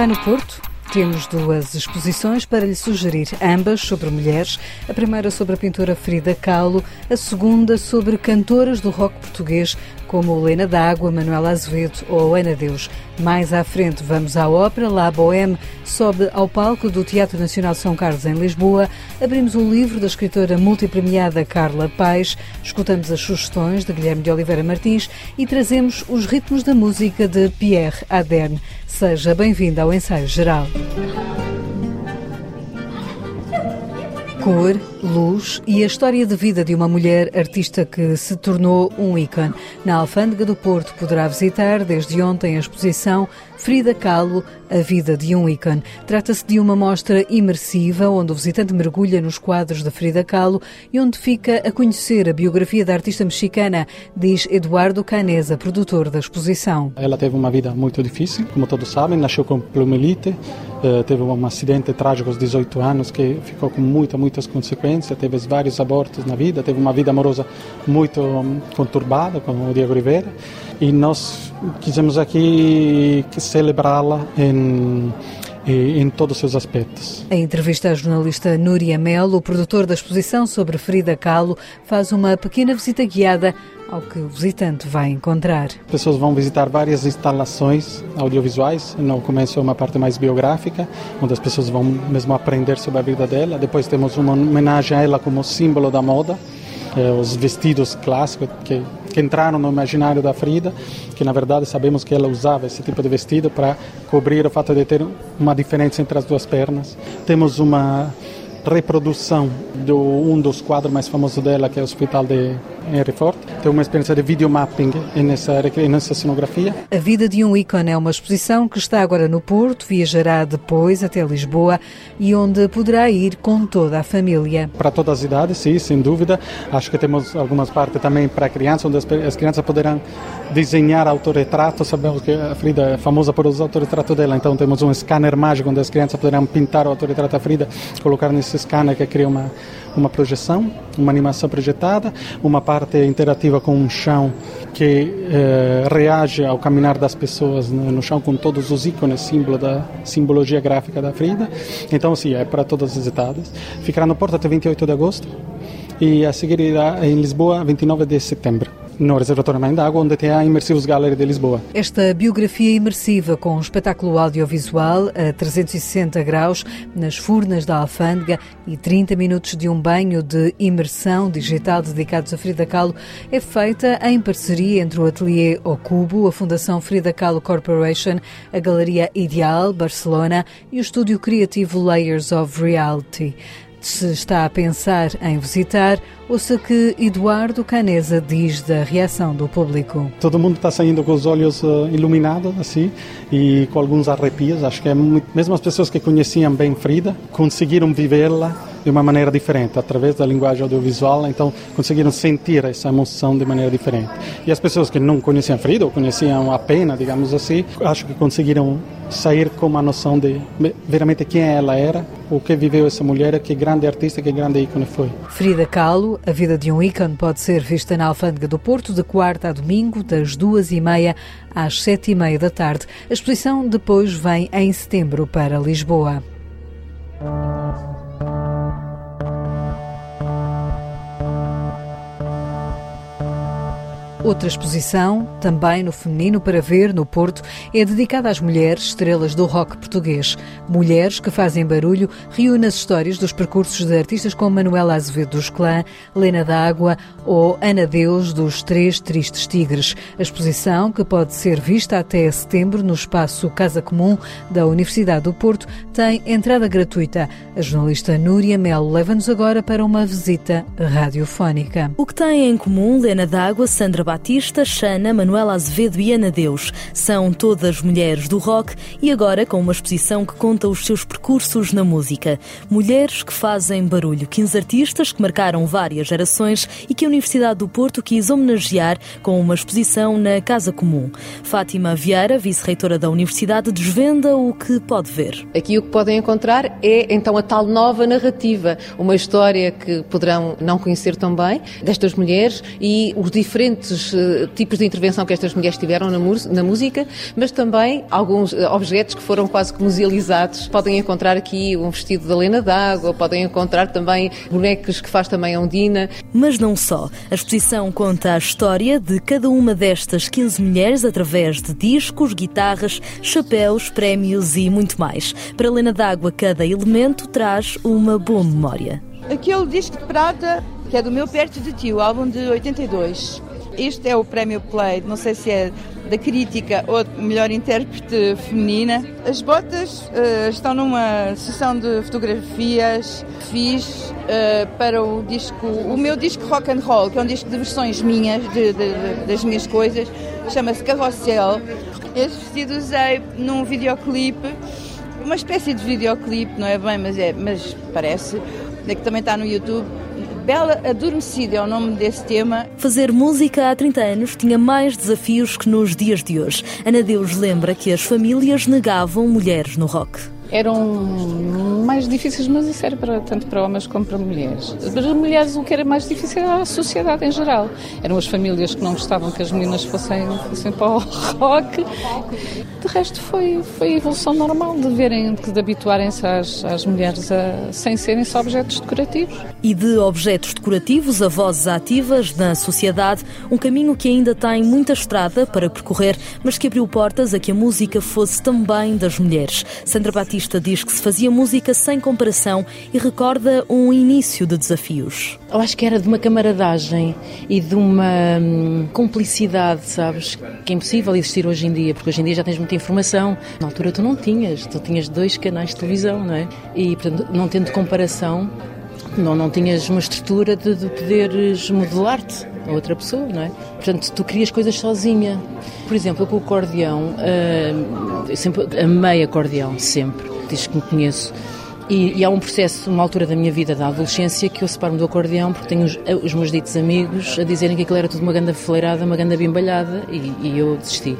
está no Porto. Temos duas exposições para lhe sugerir, ambas sobre mulheres. A primeira sobre a pintora Frida Kahlo, a segunda sobre cantoras do rock português como Helena D'Água, Manuela Azevedo ou Ana Deus. Mais à frente vamos à ópera, La Bohème sobe ao palco do Teatro Nacional São Carlos em Lisboa. Abrimos o livro da escritora multipremiada Carla Paes, escutamos as sugestões de Guilherme de Oliveira Martins e trazemos os ritmos da música de Pierre Aderne. Seja bem-vindo ao ensaio geral. Cor, luz e a história de vida de uma mulher artista que se tornou um ícone. Na Alfândega do Porto poderá visitar desde ontem a exposição Frida Kahlo, a vida de um ícone. Trata-se de uma mostra imersiva onde o visitante mergulha nos quadros de Frida Kahlo e onde fica a conhecer a biografia da artista mexicana, diz Eduardo Canesa, produtor da exposição. Ela teve uma vida muito difícil, como todos sabem, nasceu com poliomielite, eh, teve um acidente trágico aos 18 anos que ficou com muitas, muitas consequências, teve vários abortos na vida, teve uma vida amorosa muito hum, conturbada com o Diego Rivera e nós quisemos aqui celebrá-la em em todos os seus aspectos. A entrevista à jornalista Núria Melo, o produtor da exposição sobre Frida Kahlo, faz uma pequena visita guiada ao que o visitante vai encontrar. As pessoas vão visitar várias instalações audiovisuais. No começo é uma parte mais biográfica, onde as pessoas vão mesmo aprender sobre a vida dela. Depois temos uma homenagem a ela como símbolo da moda, eh, os vestidos clássicos que que entraram no imaginário da Frida, que na verdade sabemos que ela usava esse tipo de vestido para cobrir o fato de ter uma diferença entre as duas pernas. Temos uma reprodução de um dos quadros mais famosos dela, que é o Hospital de Henry Ford. Tem uma experiência de videomapping nessa, nessa cenografia. A vida de um ícone é uma exposição que está agora no Porto, viajará depois até Lisboa e onde poderá ir com toda a família. Para todas as idades, sim, sem dúvida. Acho que temos algumas partes também para crianças, onde as crianças poderão desenhar autorretrato. Sabemos que a Frida é famosa por usar o autorretrato dela, então temos um scanner mágico onde as crianças poderão pintar o autorretrato da Frida, colocar nesse scanner que cria uma, uma projeção, uma animação projetada, uma parte interativa com um chão que eh, reage ao caminhar das pessoas no chão com todos os ícones, símbolo da simbologia gráfica da Frida. Então, sim, é para todas as idades. Ficará no Porto até 28 de agosto e a seguir irá em Lisboa 29 de setembro no Reservatório Mãe d'Água, onde tem a Imersivos Gallery de Lisboa. Esta biografia imersiva com um espetáculo audiovisual a 360 graus nas furnas da Alfândega e 30 minutos de um banho de imersão digital dedicados a Frida Kahlo é feita em parceria entre o Ateliê Ocubo, a Fundação Frida Kahlo Corporation, a Galeria Ideal Barcelona e o estúdio criativo Layers of Reality. Se está a pensar em visitar, ouça que Eduardo Canesa diz da reação do público. Todo mundo está saindo com os olhos uh, iluminados, assim, e com alguns arrepios. Acho que é muito... mesmo as pessoas que conheciam bem Frida conseguiram vivê-la de uma maneira diferente, através da linguagem audiovisual, então conseguiram sentir essa emoção de maneira diferente. E as pessoas que não conheciam Frida, conheciam apenas, digamos assim, acho que conseguiram sair com uma noção de veramente quem ela era, o que viveu essa mulher, que grande artista, que grande ícone foi. Frida Kahlo, a vida de um ícone pode ser vista na Alfândega do Porto de quarta a domingo, das duas e meia às sete e meia da tarde. A exposição depois vem em setembro para Lisboa. Outra exposição, também no feminino para ver no Porto, é dedicada às mulheres estrelas do rock português. Mulheres que fazem barulho reúne as histórias dos percursos de artistas como Manuela Azevedo dos Clã, Lena D'Água ou Ana Deus dos Três Tristes Tigres. A exposição, que pode ser vista até setembro no espaço Casa Comum da Universidade do Porto, tem entrada gratuita. A jornalista Núria Melo leva-nos agora para uma visita radiofónica. O que têm em comum Lena D'Água, Sandra Batista, Xana, Manuela Azevedo e Ana Deus. São todas mulheres do rock e agora com uma exposição que conta os seus percursos na música. Mulheres que fazem barulho. 15 artistas que marcaram várias gerações e que a Universidade do Porto quis homenagear com uma exposição na Casa Comum. Fátima Vieira, vice-reitora da Universidade, desvenda o que pode ver. Aqui o que podem encontrar é então a tal nova narrativa, uma história que poderão não conhecer tão bem destas mulheres e os diferentes os uh, tipos de intervenção que estas mulheres tiveram na, na música, mas também alguns uh, objetos que foram quase que musealizados. Podem encontrar aqui um vestido da Lena d'Água, podem encontrar também bonecos que faz também a Ondina. Mas não só. A exposição conta a história de cada uma destas 15 mulheres através de discos, guitarras, chapéus, prémios e muito mais. Para Lena d'Água, cada elemento traz uma boa memória. Aquele disco de prata, que é do meu Perto de Ti, o álbum de 82. Este é o prémio Play, não sei se é da crítica ou melhor intérprete feminina. As botas uh, estão numa sessão de fotografias que fiz uh, para o disco, o meu disco rock and roll, que é um disco de versões minhas, de, de, de, das minhas coisas, chama-se Carrossel. Este vestido usei num videoclipe, uma espécie de videoclipe, não é bem, mas, é, mas parece, que também está no YouTube Bela Adormecida é o nome desse tema. Fazer música há 30 anos tinha mais desafios que nos dias de hoje. Ana Deus lembra que as famílias negavam mulheres no rock eram mais difíceis, mas isso era para, tanto para homens como para mulheres. Para as mulheres o que era mais difícil era a sociedade em geral. Eram as famílias que não gostavam que as meninas fossem, fossem para o rock. Resto foi, foi a evolução normal de verem, de habituarem-se às, às mulheres a, sem serem só objetos decorativos. E de objetos decorativos a vozes ativas na sociedade, um caminho que ainda tem muita estrada para percorrer, mas que abriu portas a que a música fosse também das mulheres. Sandra Batista diz que se fazia música sem comparação e recorda um início de desafios. Eu acho que era de uma camaradagem e de uma hum, cumplicidade, sabes, que é impossível existir hoje em dia, porque hoje em dia já tens muita informação. Na altura tu não tinhas, tu tinhas dois canais de televisão, não é? E, portanto, não tendo comparação, não, não tinhas uma estrutura de, de poderes modelar-te a outra pessoa, não é? Portanto, tu crias coisas sozinha. Por exemplo, com o acordeão, uh, sempre amei acordeão, sempre, desde que me conheço. E, e, há um processo, uma altura da minha vida, da adolescência, que eu separo-me do acordeão porque tenho os, os, meus ditos amigos a dizerem que aquilo era tudo uma ganda fleirada, uma ganda bimbalhada e, e eu desisti.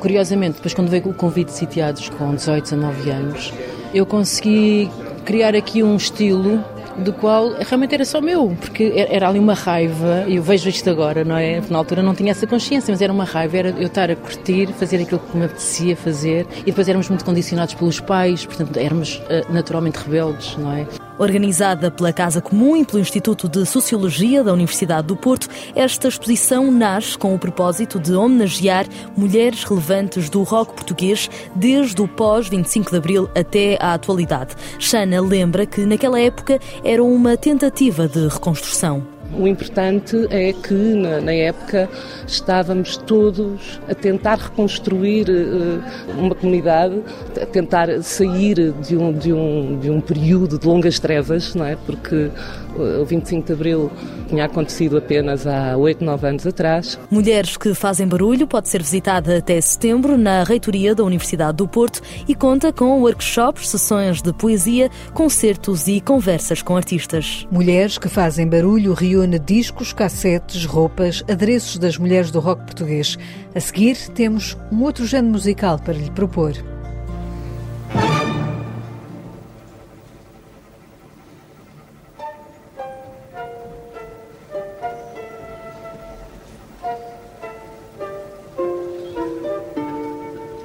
Curiosamente, depois quando veio o convite de sitiados com 18, 19 anos, eu consegui criar aqui um estilo do qual realmente era só meu, porque era ali uma raiva, e eu vejo isto agora, não é? Na altura não tinha essa consciência, mas era uma raiva, era eu estar a curtir, fazer aquilo que me apetecia fazer, e depois éramos muito condicionados pelos pais, portanto éramos eh, naturalmente rebeldes, não é? Organizada pela Casa Comum e pelo Instituto de Sociologia da Universidade do Porto, esta exposição nasce com o propósito de homenagear mulheres relevantes do rock português desde o pós-25 de Abril até à atualidade. Xana lembra que naquela época era uma tentativa de reconstrução. O importante é que, na, na, época, estávamos todos a tentar reconstruir uh, uma comunidade, a tentar sair de um, de, um, de um período de longas trevas, não é? Porque o 25 de Abril tinha acontecido apenas há 8, 9 anos atrás. Mulheres que fazem barulho pode ser visitada até setembro na reitoria da Universidade do Porto e conta com workshops, sessões de poesia, concertos e conversas com artistas. Mulheres que fazem barulho reúne discos, cassetes, roupas, adereços das mulheres do rock português. A seguir temos um outro género musical para lhe propor.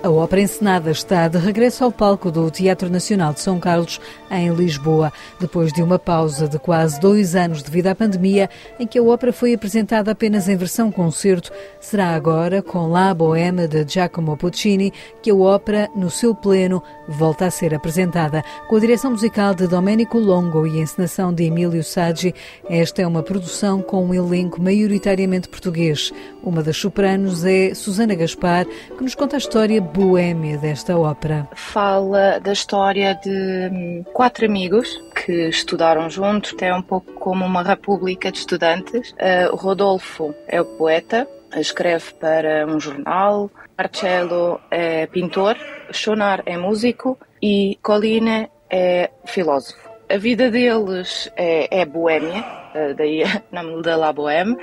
A ópera encenada está de regresso ao palco do Teatro Nacional de São Carlos, em Lisboa, depois de uma pausa de quase dois anos devido à pandemia, em que a ópera foi apresentada apenas em versão concerto. Será agora, com La Bohème de Giacomo Puccini, que a ópera, no seu pleno, volta a ser apresentada. Com a direção musical de Domenico Longo e a encenação de Emílio Saggi, esta é uma produção com um elenco maioritariamente português. Uma das sopranos é Susana Gaspar, que nos conta a história boêmia desta ópera? Fala da história de hum, quatro amigos que estudaram juntos, é um pouco como uma república de estudantes. Uh, Rodolfo é o poeta, escreve para um jornal, Marcello é pintor, Chonar é músico e Colline é filósofo. A vida deles é, é boêmia, eh, daí o nome da La Bohème.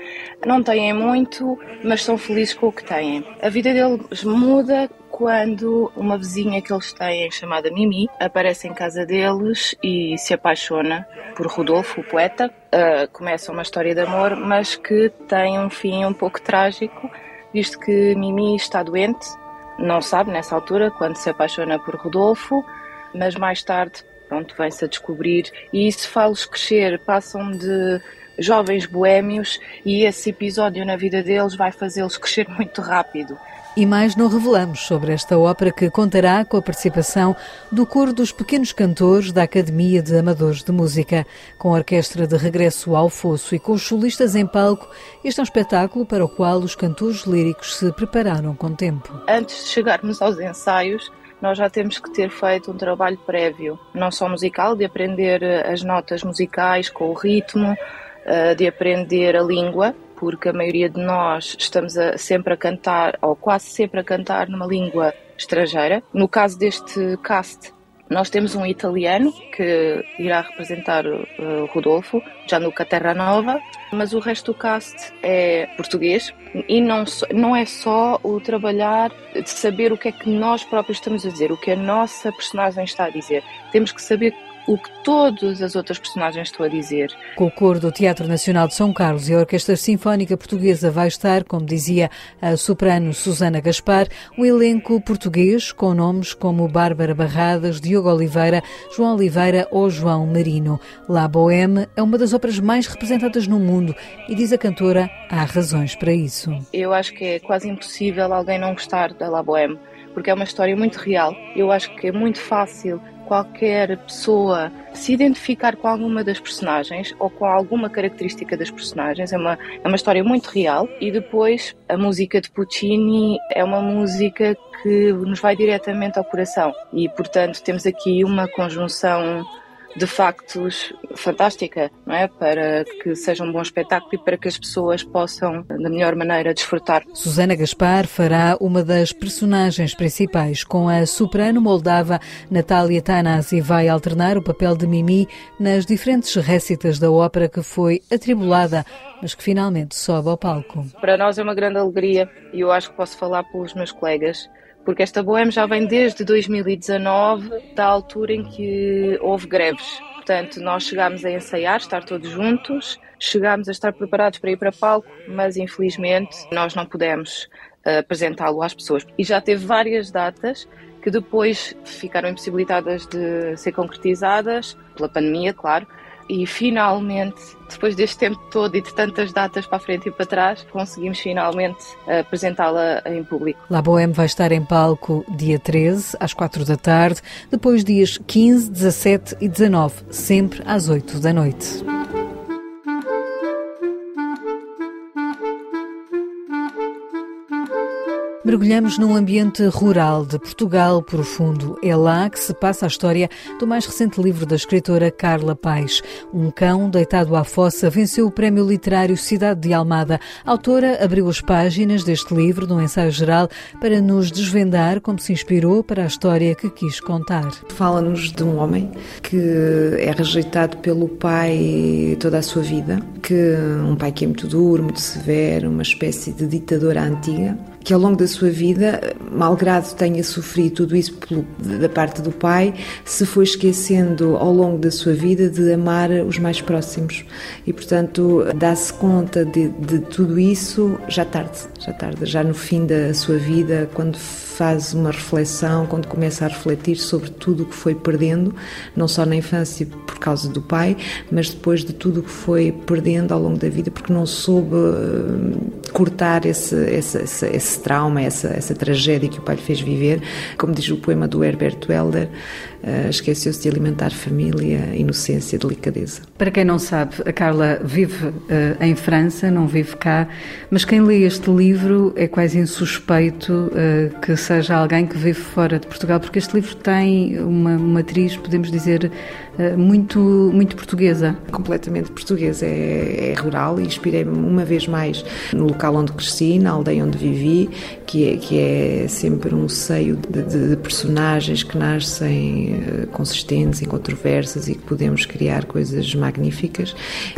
Não têm muito, mas são felizes com o que têm. A vida deles muda quando uma vizinha que eles têm, chamada Mimi, aparece em casa deles e se apaixona por Rodolfo, o poeta. Uh, começa uma história de amor, mas que tem um fim um pouco trágico, visto que Mimi está doente, não sabe nessa altura, quando se apaixona por Rodolfo, mas mais tarde, pronto, vem-se a descobrir e isso faz-los crescer, passam de jovens boémios e esse episódio na vida deles vai fazê-los crescer muito rápido. E mais não revelamos sobre esta ópera que contará com a participação do coro dos pequenos cantores da Academia de Amadores de Música. Com a orquestra de regresso ao fosso e com os solistas em palco, este é um espetáculo para o qual os cantores líricos se prepararam com tempo. Antes de chegarmos aos ensaios, nós já temos que ter feito um trabalho prévio, não só musical, de aprender as notas musicais com o ritmo, eh, de aprender a língua, porque a maioria de nós estamos a, sempre a cantar, ou quase sempre a cantar numa língua estrangeira. No caso deste cast, nós temos um italiano que irá representar uh, Rodolfo, Gianluca Terranova, mas o resto do cast é português e não, não é só o trabalhar de saber o que é que nós próprios estamos a dizer, o que a nossa personagem está a dizer. Temos que saber o que todas as outras personagens estão a dizer. Com o coro do Teatro Nacional de São Carlos e a Orquestra Sinfónica Portuguesa vai estar, como dizia a soprano Susana Gaspar, um elenco português com nomes como Bárbara Barradas, Diogo Oliveira, João Oliveira ou João Marino. La Bohème é uma das óperas mais representadas no mundo e, diz a cantora, há razões para isso. Eu acho que é quase impossível alguém não gostar da La Bohème porque é uma história muito real. Eu acho que é muito fácil qualquer pessoa se identificar com alguma das personagens ou com alguma característica das personagens. É uma, é uma história muito real. E depois, a música de Puccini é uma música que nos vai diretamente ao coração. E, portanto, temos aqui uma conjunção de factos fantástica, não é? Para que seja um bom espetáculo e para que as pessoas possam, da melhor maneira, desfrutar. Susana Gaspar fará uma das personagens principais com a soprano moldava Natália Tanasi. Vai alternar o papel de Mimi nas diferentes récitas da ópera que foi atribulada, mas que finalmente sobe ao palco. Para nós é uma grande alegria e eu acho que posso falar pelos meus colegas porque esta Bohème já vem desde 2019, da altura em que houve greves. Portanto, nós chegámos a ensaiar, estar todos juntos, chegámos a estar preparados para ir para palco, mas infelizmente nós não pudemos uh, apresentá-lo às pessoas. E já teve várias datas que depois ficaram impossibilitadas de ser concretizadas, pela pandemia, claro, e finalmente, depois deste tempo todo e de tantas datas para a frente e para trás, conseguimos finalmente apresentá-la em público. La Bohème vai estar em palco dia 13, às 4 da tarde, depois dias 15, 17 e 19, sempre às 8 da noite. Mergulhamos num ambiente rural de Portugal profundo. É lá que se passa a história do mais recente livro da escritora Carla Paes. Um cão deitado à fossa venceu o prémio literário Cidade de Almada. A autora abriu as páginas deste livro, num ensaio geral, para nos desvendar como se inspirou para a história que quis contar. Fala-nos de um homem que é rejeitado pelo pai toda a sua vida, que um pai que é muito duro, muito severo, uma espécie de ditadora antiga que ao longo da sua vida, malgrado tenha sofrido tudo isso da parte do pai, se foi esquecendo ao longo da sua vida de amar os mais próximos. E, portanto, dá-se conta de, de tudo isso já tarde, já tarde, já no fim da sua vida, quando faz uma reflexão, quando começa a refletir sobre tudo o que foi perdendo, não só na infância por causa do pai, mas depois de tudo o que foi perdendo ao longo da vida, porque não soube eh, cortar esse, esse, esse, esse trauma, essa, essa tragédia que o pai lhe fez viver. Como diz o poema do Herbert Welder, uh, esqueceu-se de alimentar família, inocência, delicadeza. Para quem não sabe, a Carla vive uh, em França, não vive cá, mas quem lê este livro é quase insuspeito uh, que seja alguém que vive fora de Portugal, porque este livro tem uma, uma atriz, podemos dizer, muito, muito portuguesa. Completamente portuguesa, é, é rural e inspirei-me uma vez mais no local onde cresci, na aldeia onde vivi, que é, que é sempre um seio de, de personagens que nascem eh, consistentes, incontroversas e que podemos criar coisas magníficas.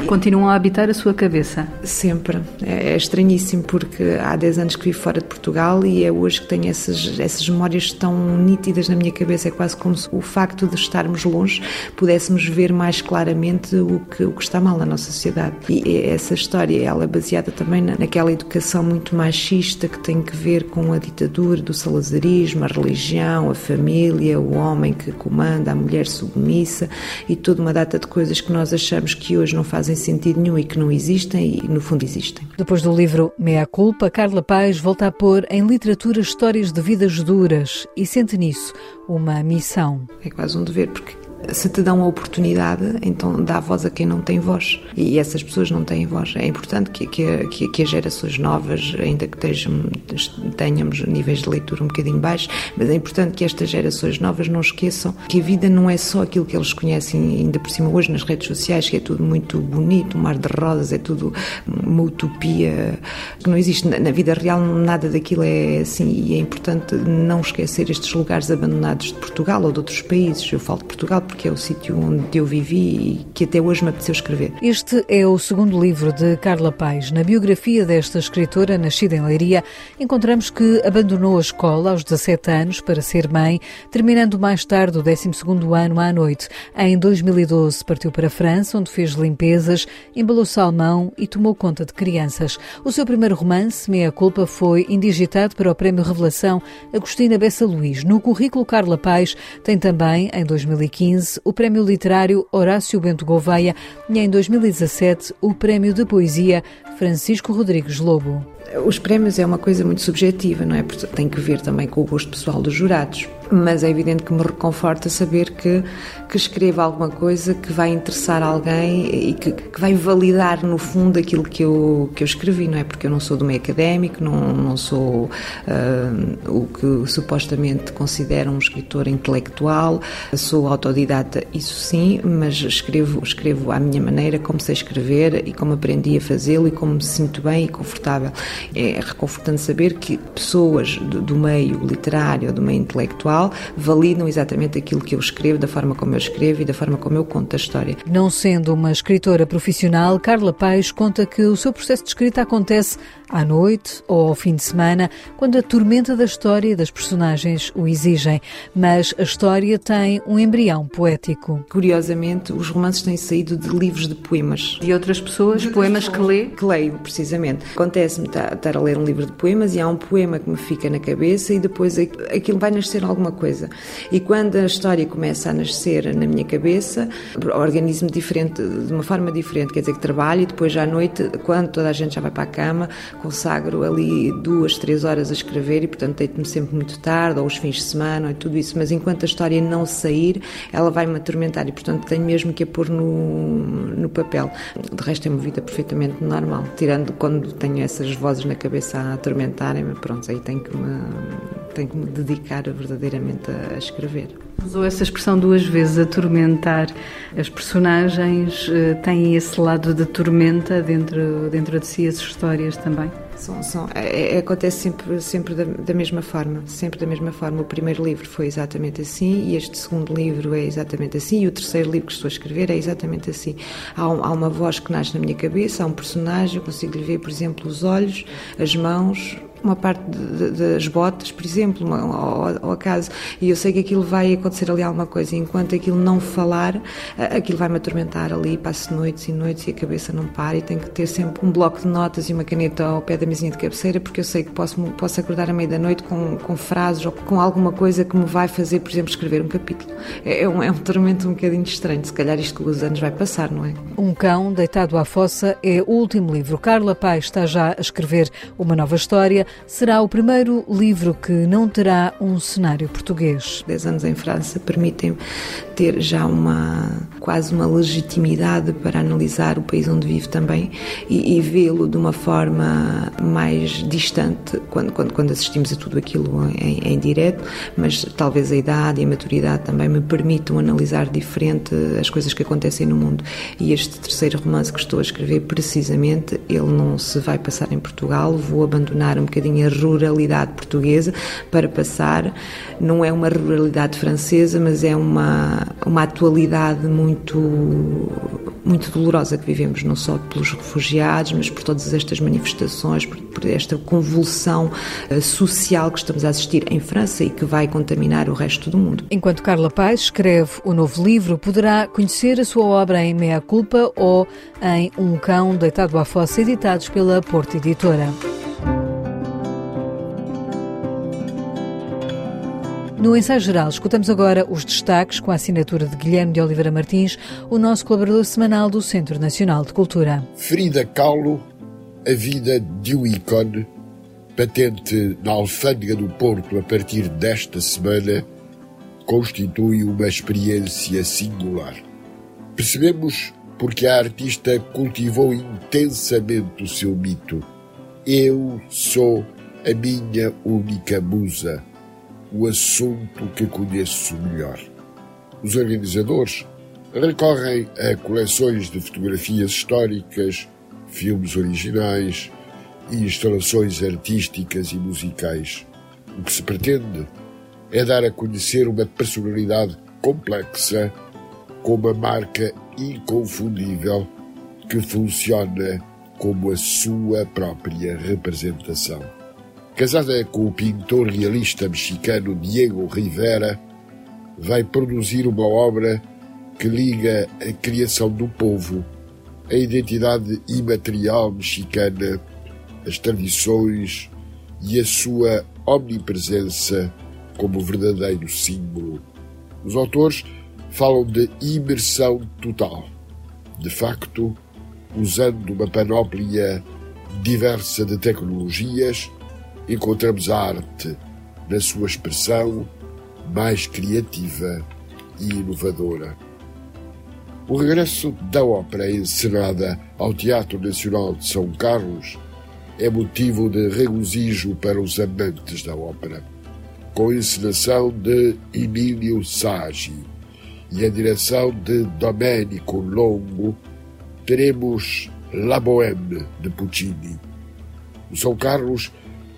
Continuam a habitar a sua cabeça? Sempre. É, é estranhíssimo porque há 10 anos que vivo fora de Portugal e é hoje que tenho essa essas, essas memórias estão nítidas na minha cabeça, é quase como se o facto de estarmos longe pudéssemos ver mais claramente o que, o que está mal na nossa sociedade. E essa história, ela é baseada também naquela educação muito machista que tem que ver com a ditadura do salazarismo, a religião, a família, o homem que comanda, a mulher submissa e toda uma data de coisas que nós achamos que hoje não fazem sentido nenhum e que não existem e no fundo existem. Depois do livro Meia Culpa, Carla Paz volta a pôr em literatura histórias de vidas duras e sente nisso uma missão. É quase um dever, porque se te dão a oportunidade, então dá voz a quem não tem voz. E essas pessoas não têm voz. É importante que, que, que as gerações novas, ainda que estejam, tenhamos níveis de leitura um bocadinho baixos, mas é importante que estas gerações novas não esqueçam que a vida não é só aquilo que eles conhecem, ainda por cima hoje nas redes sociais, que é tudo muito bonito, um mar de rosas, é tudo uma utopia que não existe. Na vida real, nada daquilo é assim. E é importante não esquecer estes lugares abandonados de Portugal ou de outros países. Eu falo de Portugal é o sítio onde eu vivi e que até hoje me apeteceu escrever. Este é o segundo livro de Carla Paz. Na biografia desta escritora, nascida em Leiria, encontramos que abandonou a escola aos 17 anos para ser mãe, terminando mais tarde o 12º ano à noite. Em 2012 partiu para a França, onde fez limpezas, embalou salmão e tomou conta de crianças. O seu primeiro romance, Meia Culpa, foi indigitado para o Prémio Revelação Agostina Bessa Luís. No currículo Carla Paz tem também, em 2015, 2015, o Prémio Literário Horácio Bento Gouveia e em 2017 o Prémio de Poesia Francisco Rodrigues Lobo. Os prémios é uma coisa muito subjetiva, não é? Porque tem que ver também com o gosto pessoal dos jurados mas é evidente que me reconforta saber que, que escrevo alguma coisa que vai interessar alguém e que, que, vai validar no fundo aquilo que eu, que eu escrevi, não é? Porque eu não sou do meio académico, não, não sou uh, o que supostamente considera um escritor intelectual, sou autodidata, isso sim, mas escrevo, escrevo à minha maneira, como sei escrever e como aprendi a fazê-lo e como me sinto bem e confortável. É reconfortante saber que pessoas do, do meio literário, do meio intelectual, validam exatamente aquilo que eu escrevo, da forma como eu escrevo e da forma como eu conto a história. Não sendo uma escritora profissional, Carla Paes conta que o seu processo de escrita acontece à noite ou ao fim de semana, quando a tormenta da história e das personagens o exigem. Mas a história tem um embrião poético. Curiosamente, os romances têm saído de livros de poemas. De outras pessoas, de poemas pessoas. que lê? Que leio, precisamente. Acontece-me estar a ler um livro de poemas e há um poema que me fica na cabeça e depois aquilo vai nascer alguma coisa. E quando a história começa a nascer na minha cabeça, organismo diferente, de uma forma diferente, quer dizer que trabalho e depois à noite, quando toda a gente já vai para a cama, consagro ali duas, três horas a escrever e, portanto, deito-me sempre muito tarde, ou os fins de semana, ou tudo isso, mas enquanto a história não sair, ela vai-me atormentar e, portanto, tenho mesmo que a pôr no, no papel. De resto, é uma vida perfeitamente normal, tirando quando tenho essas vozes na cabeça a atormentarem-me, pronto, aí tenho que me, tenho que me dedicar verdadeiramente a, a escrever. Usou essa expressão duas vezes, atormentar. As personagens uh, têm esse lado de tormenta dentro, dentro de si, as histórias também? São, são, é, é, acontece sempre, sempre da, da, mesma forma, sempre da mesma forma. O primeiro livro foi exatamente assim e este segundo livro é exatamente assim e o terceiro livro que estou a escrever é exatamente assim. Há, um, há uma voz que nasce na minha cabeça, há um personagem, eu consigo lhe ver, por exemplo, os olhos, as mãos, uma parte de, de, das botas, por exemplo, uma, ou, ou acaso, e eu sei que aquilo vai acontecer ali alguma coisa, enquanto aquilo não falar, aquilo vai-me atormentar ali, passo noites e noites e a cabeça não para, e tenho que ter sempre um bloco de notas e uma caneta ao pé da mesinha de cabeceira, porque eu sei que posso, posso acordar à meia da noite com, com frases ou com alguma coisa que me vai fazer, por exemplo, escrever um capítulo. É, é um, é um tormento um bocadinho estranho, se calhar isto com os anos vai passar, não é? Um Cão Deitado à Fossa é o último livro. Carla Paz está já a escrever uma nova história será o primeiro livro que não terá um cenário português. Dez anos em França permitem ter já uma quase uma legitimidade para analisar o país onde vive também e, e vê-lo de uma forma mais distante quando, quando, quando, assistimos a tudo aquilo em, em direto, mas talvez a idade e a maturidade também me permitam analisar diferente as coisas que acontecem no mundo. E este terceiro romance que estou a escrever, precisamente, ele não se vai passar em Portugal, vou abandonar um bocadinho a ruralidade portuguesa para passar, não é uma ruralidade francesa, mas é uma, uma atualidade muito muito dolorosa que vivemos, não só pelos refugiados, mas por todas estas manifestações, por, por esta convulsão uh, social que estamos a assistir em França e que vai contaminar o resto do mundo. Enquanto Carla Paz escreve o novo livro, poderá conhecer a sua obra em Meia Culpa ou em Um Cão Deitado à Fossa, editados pela Porta Editora. No ensaio geral, escutamos agora os destaques com a assinatura de Guilherme de Oliveira Martins, o nosso colaborador semanal do Centro Nacional de Cultura. Frida Kahlo, a vida de um ícone, patente na alfândega do Porto a partir desta semana, constitui uma experiência singular. Percebemos porque a artista cultivou intensamente o seu mito. Eu sou a minha única musa o assunto que conheço melhor. Os organizadores recorrem a coleções de fotografias históricas, filmes originais e instalações artísticas e musicais. O que se pretende é dar a conhecer uma personalidade complexa com uma marca inconfundível que funciona como a sua própria representação. Casada com o pintor realista mexicano Diego Rivera, vai produzir uma obra que liga a criação do povo, a identidade imaterial mexicana, as tradições e a sua omnipresença como verdadeiro símbolo. Os autores falam de imersão total. De facto, usando uma panóplia diversa de tecnologias, encontramos a arte na sua expressão mais criativa e inovadora. O regresso da ópera encenada ao Teatro Nacional de São Carlos é motivo de regozijo para os amantes da ópera, com a encenação de Emílio Sagi e a direção de Domenico Longo, teremos La Bohème de Puccini. O São Carlos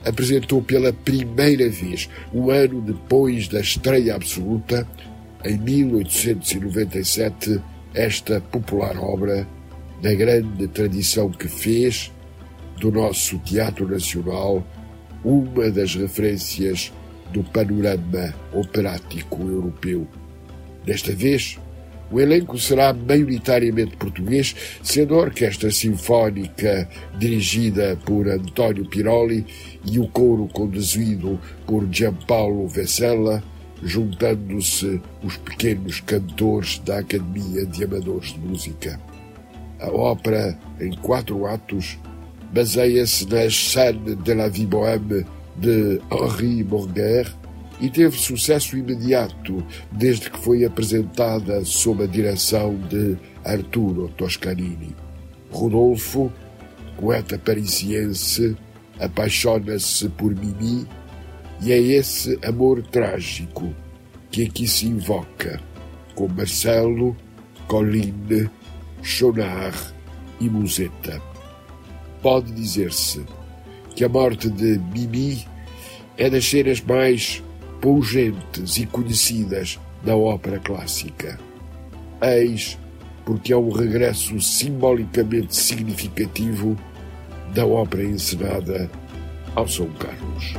apresentou pela primeira vez, um ano depois da estreia absoluta, em 1897, esta popular obra, na grande tradição que fez do nosso Teatro Nacional uma das referências do panorama operático europeu. Desta vez, o elenco será maioritariamente português, sendo a Orquestra Sinfónica dirigida por António Piroli e o coro conduzido por Giampaolo Vessela, juntando-se os pequenos cantores da Academia de Amadores de Música. A ópera, em quatro atos, baseia-se nas Scènes de la Vie Bohème de Henri Morguer, e teve sucesso imediato desde que foi apresentada sob a direção de Arturo Toscanini. Rodolfo, poeta parisiense, apaixona-se por Mimi e é esse amor trágico que aqui se invoca com Marcelo, Colline, Chonard e Musetta. Pode dizer-se que a morte de Mimi é das cenas mais pungentes e conhecidas da ópera clássica. Eis porque é um regresso simbolicamente significativo da ópera encenada ao São Carlos.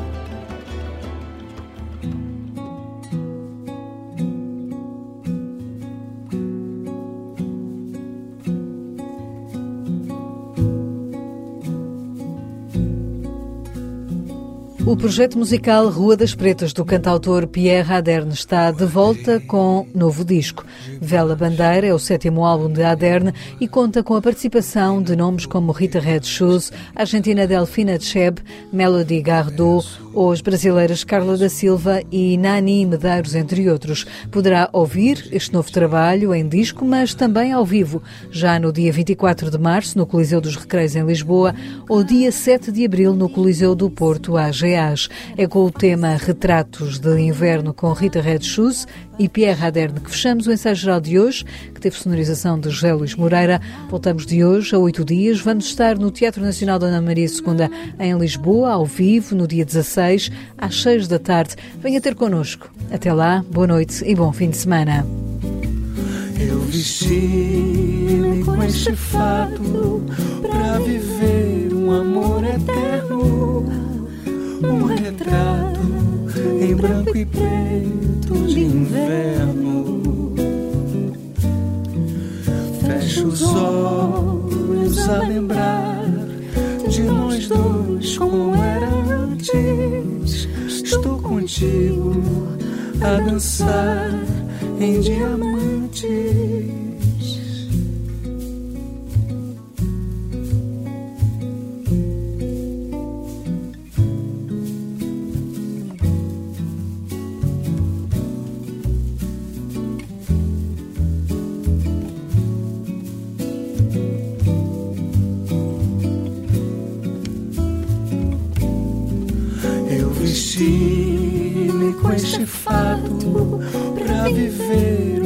O projeto musical Rua das Pretas do cantautor Pierre Aderne está de volta com novo disco. Vela Bandeira é o sétimo álbum de Aderne e conta com a participação de nomes como Rita Red Shoes, Argentina Delfina Cheb, Melody Gardot ou as brasileiras Carla da Silva e Nani Medeiros, entre outros. Poderá ouvir este novo trabalho em disco, mas também ao vivo, já no dia 24 de março no Coliseu dos Recreios em Lisboa ou dia 7 de abril no Coliseu do Porto, É com o tema Retratos de Inverno com Rita Red e Pierre Aderne que fechamos o ensaio geral de hoje, que teve sonorização de José Luís Moreira. Voltamos de hoje a oito dias. Vamos estar no Teatro Nacional Dona Maria II em Lisboa, ao vivo, no dia 16, às 6 da tarde. Venha ter connosco. Até lá, boa noite e bom fim de semana. Eu vesti-me com este fato pra viver um amor eterno, um retrato em branco e preto de inverno. Fecho os olhos a lembrar de nós dois como era antes. Estou contigo a dançar em diamantes. Este fato pra viver